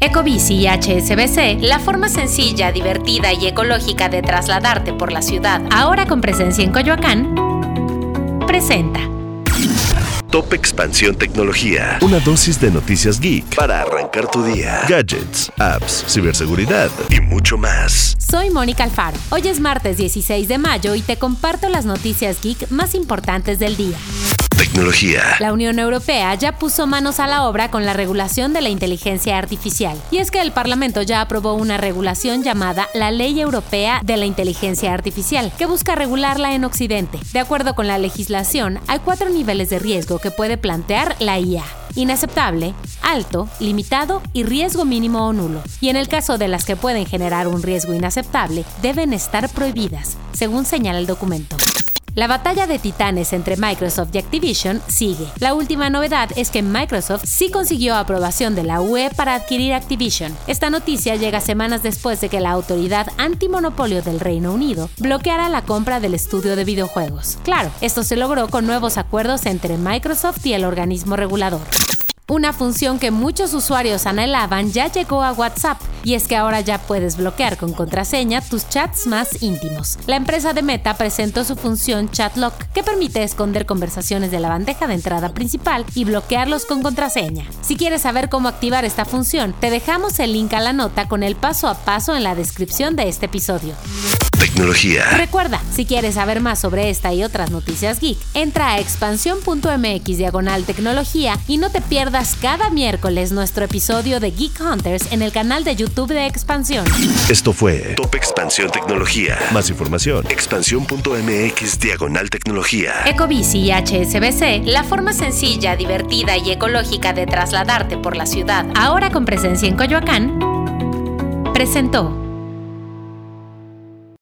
Ecobici y HSBC, la forma sencilla, divertida y ecológica de trasladarte por la ciudad, ahora con presencia en Coyoacán, presenta. Top Expansión Tecnología. Una dosis de noticias geek para arrancar tu día. Gadgets, apps, ciberseguridad y mucho más. Soy Mónica Alfaro. Hoy es martes 16 de mayo y te comparto las noticias geek más importantes del día. Tecnología. La Unión Europea ya puso manos a la obra con la regulación de la inteligencia artificial. Y es que el Parlamento ya aprobó una regulación llamada la Ley Europea de la Inteligencia Artificial, que busca regularla en Occidente. De acuerdo con la legislación, hay cuatro niveles de riesgo que puede plantear la IA inaceptable, alto, limitado y riesgo mínimo o nulo. Y en el caso de las que pueden generar un riesgo inaceptable, deben estar prohibidas, según señala el documento. La batalla de titanes entre Microsoft y Activision sigue. La última novedad es que Microsoft sí consiguió aprobación de la UE para adquirir Activision. Esta noticia llega semanas después de que la autoridad antimonopolio del Reino Unido bloqueara la compra del estudio de videojuegos. Claro, esto se logró con nuevos acuerdos entre Microsoft y el organismo regulador. Una función que muchos usuarios anhelaban ya llegó a WhatsApp y es que ahora ya puedes bloquear con contraseña tus chats más íntimos. La empresa de Meta presentó su función Chat Lock que permite esconder conversaciones de la bandeja de entrada principal y bloquearlos con contraseña. Si quieres saber cómo activar esta función, te dejamos el link a la nota con el paso a paso en la descripción de este episodio. Tecnología. Recuerda, si quieres saber más sobre esta y otras noticias geek, entra a expansión.mx diagonal tecnología y no te pierdas cada miércoles nuestro episodio de Geek Hunters en el canal de YouTube de Expansión. Esto fue Top Expansión Tecnología. Más información. Expansión.mx diagonal tecnología. Ecobici y HSBC, la forma sencilla, divertida y ecológica de trasladarte por la ciudad, ahora con presencia en Coyoacán, presentó.